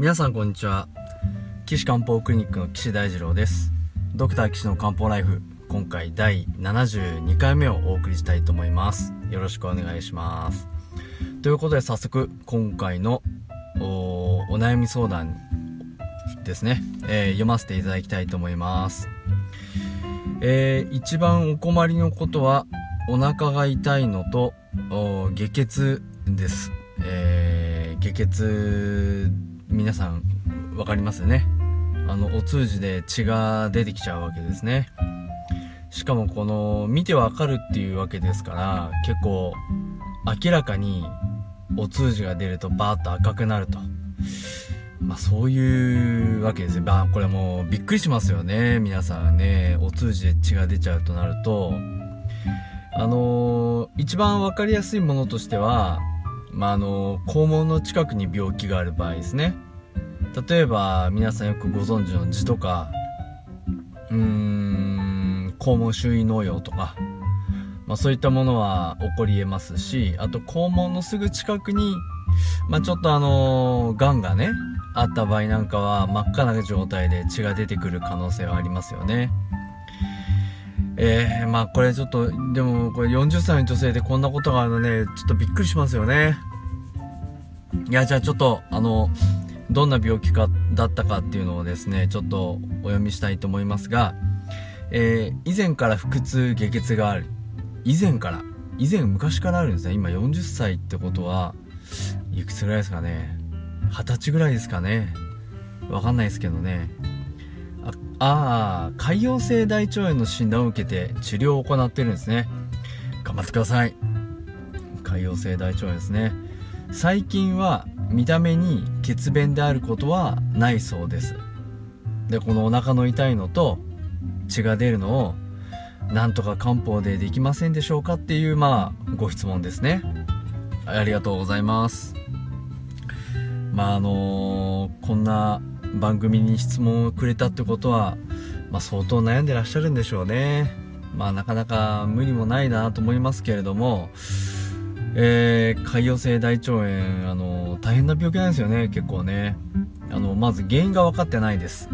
皆さんこんにちは。岸漢方クリニックの岸大二郎です。ドクター岸の漢方ライフ今回第72回目をお送りしたいと思います。よろしくお願いします。ということで早速今回のお悩み相談ですね、えー、読ませていただきたいと思います。えー、一番お困りのことはお腹が痛いのと下血です、えー、下血皆さん分かりますよね？あのお通じで血が出てきちゃうわけですねしかもこの見てわかるっていうわけですから結構明らかにお通じが出るとバーッと赤くなるとまあそういうわけですよ。まあこれもうびっくりしますよね。皆さんね、お通じで血が出ちゃうとなると、あのー、一番わかりやすいものとしては、まああの、肛門の近くに病気がある場合ですね。例えば皆さんよくご存知の痔とか、うーん、肛門周囲農用とか、まあそういったものは起こり得ますし、あと肛門のすぐ近くに、まあちょっとあのー、癌がね、あった場合なんかは真っ赤な状態で血が出てくる可能性はありますよね。えー、まあこれちょっと、でもこれ40歳の女性でこんなことがあるのね、ちょっとびっくりしますよね。いや、じゃあちょっと、あの、どんな病気かだったかっていうのをですね、ちょっとお読みしたいと思いますが、えー、以前から腹痛、下血がある。以前から。以前昔からあるんですね。今40歳ってことは、いくつぐらいですかね。二十歳ぐらいですかね。わかんないですけどね。ああ、潰瘍性大腸炎の診断を受けて治療を行ってるんですね。頑張ってください。潰瘍性大腸炎ですね。最近は見た目に血便であることはないそうです。で、このお腹の痛いのと血が出るのをなんとか漢方でできませんでしょうかっていう、まあ、ご質問ですね。ありがとうございます。まああのー、こんな番組に質問をくれたってことは、まあ、相当悩んでらっしゃるんでしょうね。まあなかなか無理もないなと思いますけれども、えー、潰瘍性大腸炎、あの、大変な病気なんですよね、結構ね。あの、まず原因が分かってないです。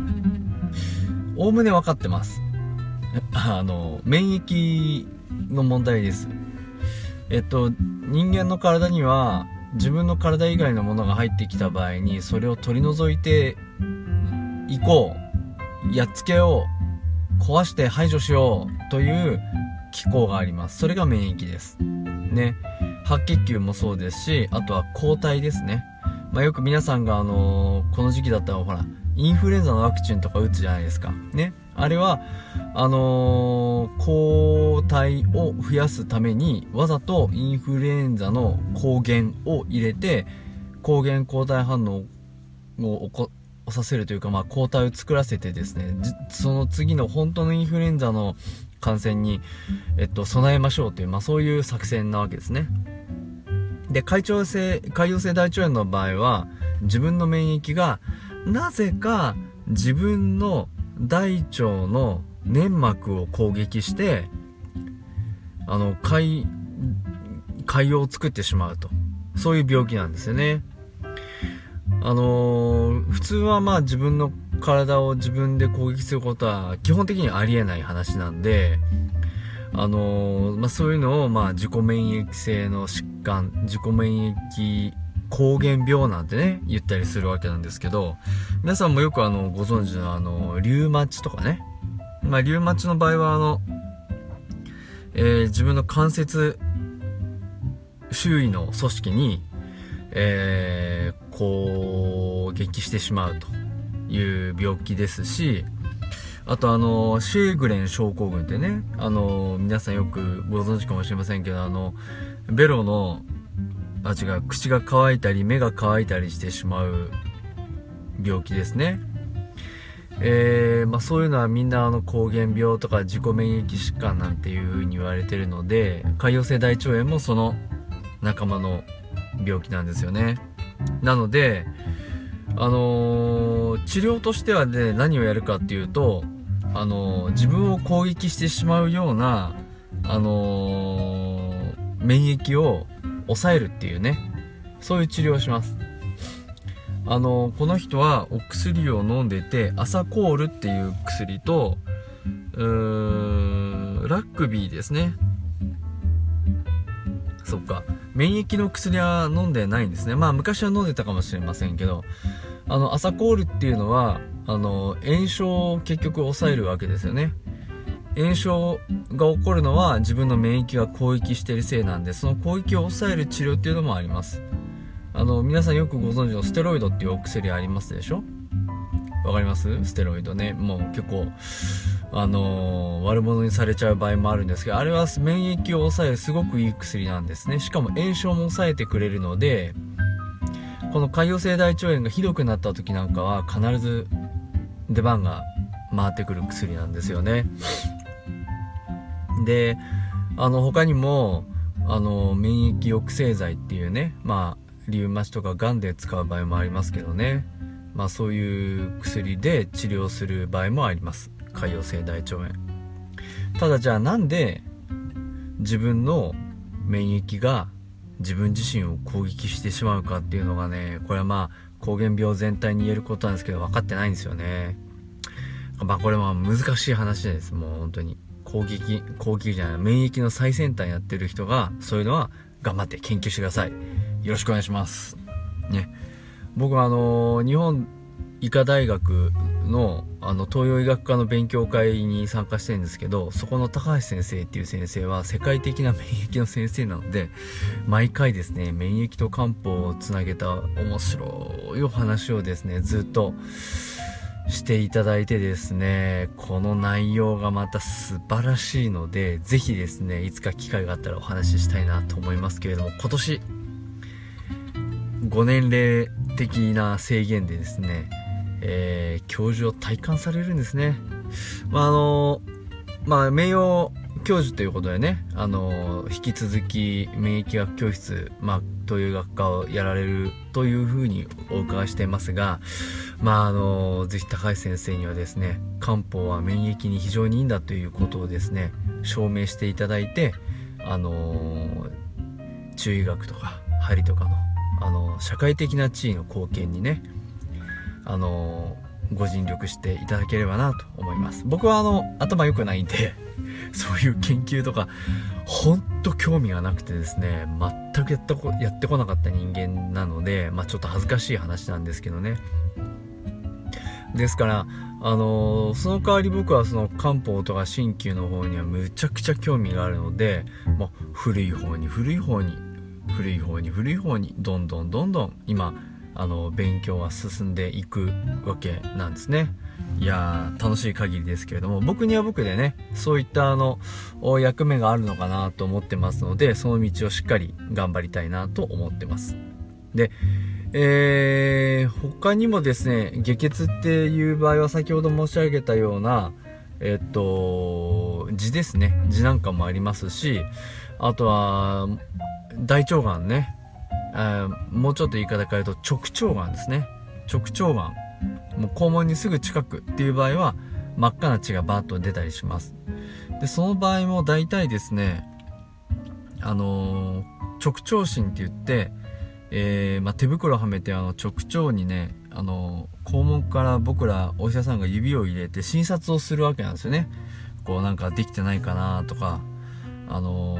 おおむね分かってます。あの、免疫の問題です。えっと、人間の体には、自分の体以外のものが入ってきた場合にそれを取り除いていこう。やっつけよう。壊して排除しようという機構があります。それが免疫です。ね。白血球もそうですしあとは抗体ですね。まあ、よく皆さんがあのー、この時期だったらほらインフルエンザのワクチンとか打つじゃないですか。ね。あれはあのー、抗体を増やすためにわざとインフルエンザの抗原を入れて抗原抗体反応を起こさせるというか、まあ、抗体を作らせてですねその次の本当のインフルエンザの感染に、えっと、備えましょうという、まあ、そういう作戦なわけですね。で潰瘍性潰瘍性大腸炎の場合は自分の免疫がなぜか自分の大腸の粘膜を攻撃してあの海海洋を作ってしまうと。そういう病気なんですよね。あのー、普通はまあ自分の体を自分で攻撃することは基本的にありえない話なんであのー、まあ、そういうのをまあ自己免疫性の疾患自己免疫膠原病なんてね、言ったりするわけなんですけど、皆さんもよくあの、ご存知のあの、リュウマチとかね。まあ、リュウマチの場合はあの、えー、自分の関節周囲の組織に、えー、攻撃してしまうという病気ですし、あとあの、シェーグレン症候群ってね、あの、皆さんよくご存知かもしれませんけど、あの、ベロのあ違う口が乾いたり目が乾いたりしてしまう病気ですね。えー、まあ、そういうのはみんなあの膠原病とか自己免疫疾患なんていう風に言われてるので潰瘍性大腸炎もその仲間の病気なんですよね。なのであのー、治療としてはね何をやるかっていうとあのー、自分を攻撃してしまうようなあの免疫を抑えるっていうねそういう治療をします。あのこの人はお薬を飲んでてアサコールっていう薬とうーラックビーですね。そっか。免疫の薬は飲んでないんですね。まあ昔は飲んでたかもしれませんけどあのアサコールっていうのはあの炎症を結局抑えるわけですよね。炎症が起こるのは自分の免疫が攻撃しているせいなんでその攻撃を抑える治療っていうのもあります。あの皆さんよくご存知のステロイドっていうお薬ありますでしょ？わかります？ステロイドね。もう結構あのー、悪者にされちゃう場合もあるんですけどあれは免疫を抑えるすごくいい薬なんですね。しかも炎症も抑えてくれるのでこの潰瘍性大腸炎がひどくなった時なんかは必ず出番が回ってくる薬なんですよね。であの他にもあの免疫抑制剤っていうねまあリウマチとかがんで使う場合もありますけどね。まあそういう薬で治療する場合もあります。潰瘍性大腸炎ただじゃあなんで自分の免疫が自分自身を攻撃してしまうかっていうのがねこれはまあ膠原病全体に言えることなんですけど分かってないんですよね。まあこれは難しい話です。もう本当に。攻撃攻撃じゃない免疫の最先端やってる人がそういうのは頑張って研究してください。よろしくお願いします。ね。僕はあの日本医科大学のあの東洋医学科の勉強会に参加してるんですけどそこの高橋先生っていう先生は世界的な免疫の先生なので毎回ですね免疫と漢方をつなげた面白いお話をですねずっとしていただいてですねこの内容がまた素晴らしいので是非ですねいつか機会があったらお話ししたいなと思いますけれども今年5年齢的な制限でですねえー、教授を体感されるんですね。まあ、あの、まあ、名誉教授ということでね、あの、引き続き免疫学教室、まあ、という学科をやられるというふうにお伺いしていますが、まあ、あの、ぜひ高橋先生にはですね、漢方は免疫に非常にいいんだということをですね、証明していただいて、あの、中医学とか針とかの、あの、社会的な地位の貢献にね、あのご尽力していただければなと思います。僕はあの頭良くないんで そういう研究とかほんと興味がなくてですね全くやったこやってこなかった人間なのでまあちょっと恥ずかしい話なんですけどね。ですからあのー、その代わり僕はその漢方とか鍼灸の方にはむちゃくちゃ興味があるのでもう古い方に古い方に古い方に古い方にどんどんどんどん今あの勉強は進んでいくわけなんですね。いやー楽しい限りですけれども僕には僕でねそういったあの役目があるのかなと思ってますのでその道をしっかり頑張りたいなと思ってます。でえー、他にもですね下血っていう場合は先ほど申し上げたようなえっと痔ですね。痔なんかもありますしあとは大腸がんね。もうちょっと言い方変えると直腸がんですね。直腸がん。もう肛門にすぐ近くっていう場合は真っ赤な血がバーッと出たりします。でその場合も大体ですねあのー、直腸診って言って、えー、まあ、手袋はめてあの直腸にねあのー、肛門から僕らお医者さんが指を入れて診察をするわけなんですよね。こうなんかできてないかなとかあの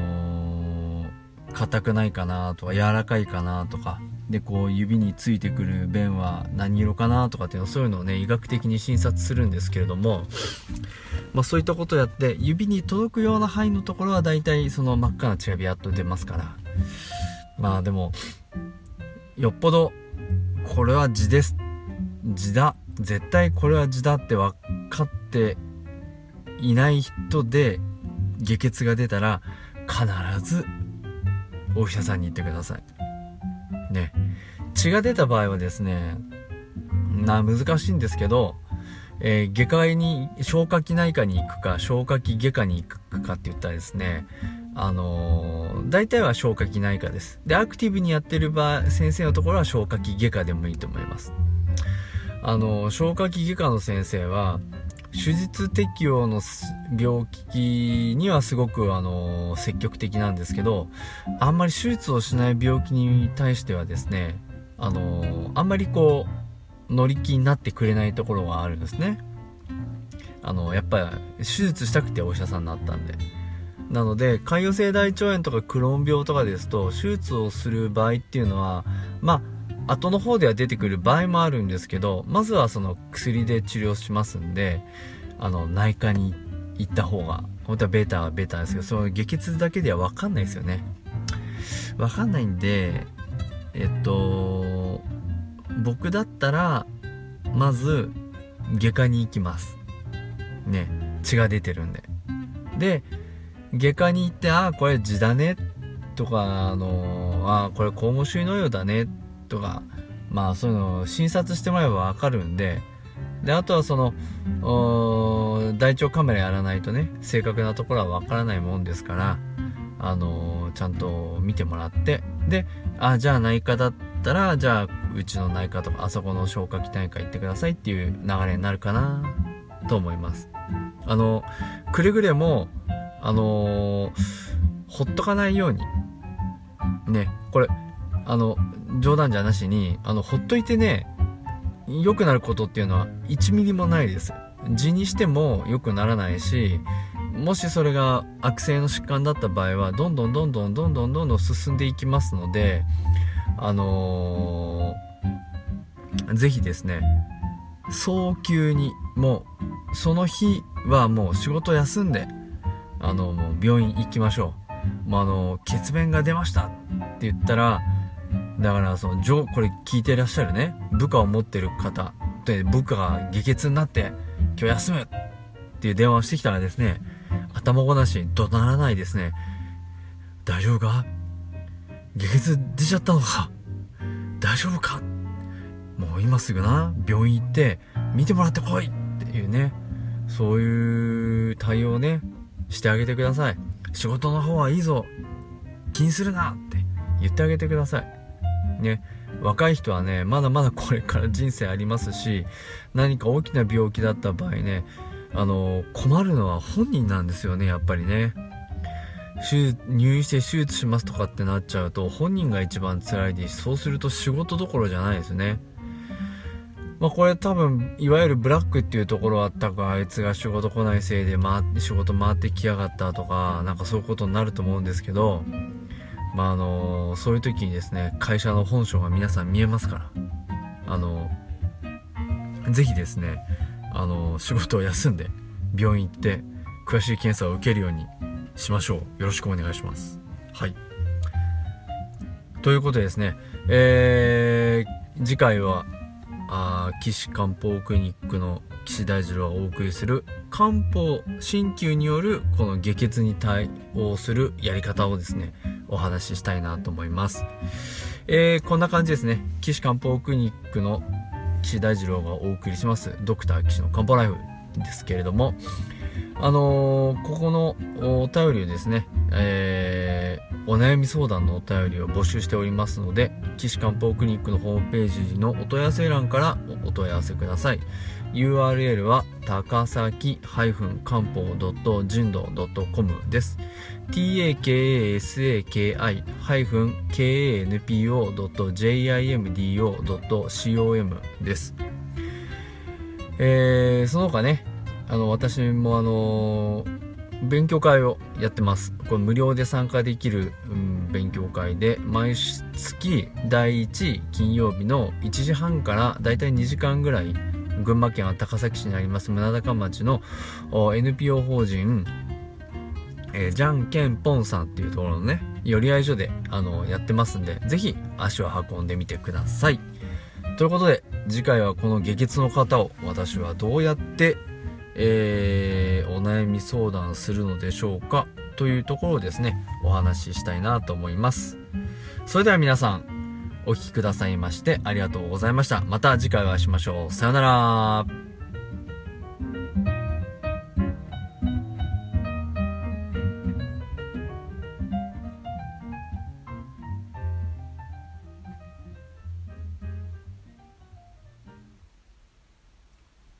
硬くないかなとか柔らかいかなとか。でこう指についてくる便は何色かなとかっていうのそういうのをね医学的に診察するんですけれども、まあ、そういったことをやって指に届くような範囲のところは大体その真っ赤な血がビヤッと出ますから。まあでもよっぽどこれは痔です。痔だ。絶対これは痔だって分かっていない人で下血が出たら必ずお医者さんに行ってください。ね。血が出た場合はですね、な、難しいんですけど、えー、外科医に、消化器内科に行くか、消化器外科に行くかって言ったらですね、あのー、大体は消化器内科です。で、アクティブにやってる場合、先生のところは消化器外科でもいいと思います。あのー、消化器外科の先生は、手術適用の病気にはすごくあの積極的なんですけどあんまり手術をしない病気に対してはですねあのあんまりこう乗り気になってくれないところがあるんですね。あのやっぱり手術したくてお医者さんになったんで。なので潰瘍性大腸炎とかクローン病とかですと手術をする場合っていうのはまあ後の方では出てくる場合もあるんですけどまずはその薬で治療しますんであの内科に行った方が本当はベータはベータですけどその下血だけでは分かんないですよね。分かんないんでえっと僕だったらまず外科に行きます。ね血が出てるんで。で外科に行ってああこれ痔だねとかあのああこれ肛門腫瘍瘍だねとかまあそういうのを診察してもらえば分かるんでであとはその大腸カメラやらないとね正確なところは分からないもんですからあのー、ちゃんと見てもらってであじゃあ内科だったらじゃあうちの内科とかあそこの消化器内科行ってくださいっていう流れになるかなと思います。あのくれぐれもあのー、ほっとかないようにねこれあの冗談じゃなしにあのほっといてね良くなることっていうのは1ミリもないです。痔にしても良くならないしもしそれが悪性の疾患だった場合はどんどんどんどんどんどんどんどん進んでいきますのであのー、ぜひですね早急にもうその日はもう仕事休んであのもう病院行きましょう、まあ、あの血便が出ましたって言ったらだからそのこれ聞いてらっしゃるね。部下を持ってる方。で部下が下血になって今日休むっていう電話をしてきたらですね頭ごなしに怒鳴らないですね。大丈夫か？下血出ちゃったのか？大丈夫か？もう今すぐな。病院行って見てもらってこい！っていうね。そういう対応ねしてあげてください。仕事の方はいいぞ。気にするな！って言ってあげてください。ね若い人はねまだまだこれから人生ありますし何か大きな病気だった場合ねあの困るのは本人なんですよねやっぱりね。入院して手術しますとかってなっちゃうと本人が一番辛いです。そうすると仕事どころじゃないですね。まあこれ多分いわゆるブラックっていうところは多分あいつが仕事来ないせいで回って仕事回ってきやがったとかなんかそういうことになると思うんですけどまああのそういう時にですね会社の本性が皆さん見えますから。あのぜひですねあの仕事を休んで病院行って詳しい検査を受けるようにしましょう。よろしくお願いします。はい。ということでですねえー、次回はあ岸漢方クリニックの岸大二郎がお送りする漢方鍼灸によるこの下血に対応するやり方をですねお話ししたいなと思います。えー、こんな感じですね。岸漢方クリニックの岸大二郎がお送りします、ドクター岸の漢方ライフですけれども、あのー、ここのお便りをですね、えー、お悩み相談のお便りを募集しておりますので、岸漢方クリニックのホームページのお問い合わせ欄からお問い合わせください。URL は高崎漢方人道 .com です。takasaki-kanpo.jimdo.com です。えー、その他ね、あの、私もあのー、勉強会をやってます。これ無料で参加できる、うん、勉強会で、毎月第1金曜日の1時半からだいたい2時間ぐらい、群馬県は高崎市にあります村高町の NPO 法人えー、じゃんけんぽんさんっていうところのね、寄り合い所で、あの、やってますんで、ぜひ足を運んでみてください。ということで、次回はこの下血の方を私はどうやって、えー、お悩み相談するのでしょうかというところをですね、お話ししたいなと思います。それでは皆さん、お聴きくださいましてありがとうございました。また次回お会いしましょう。さよなら。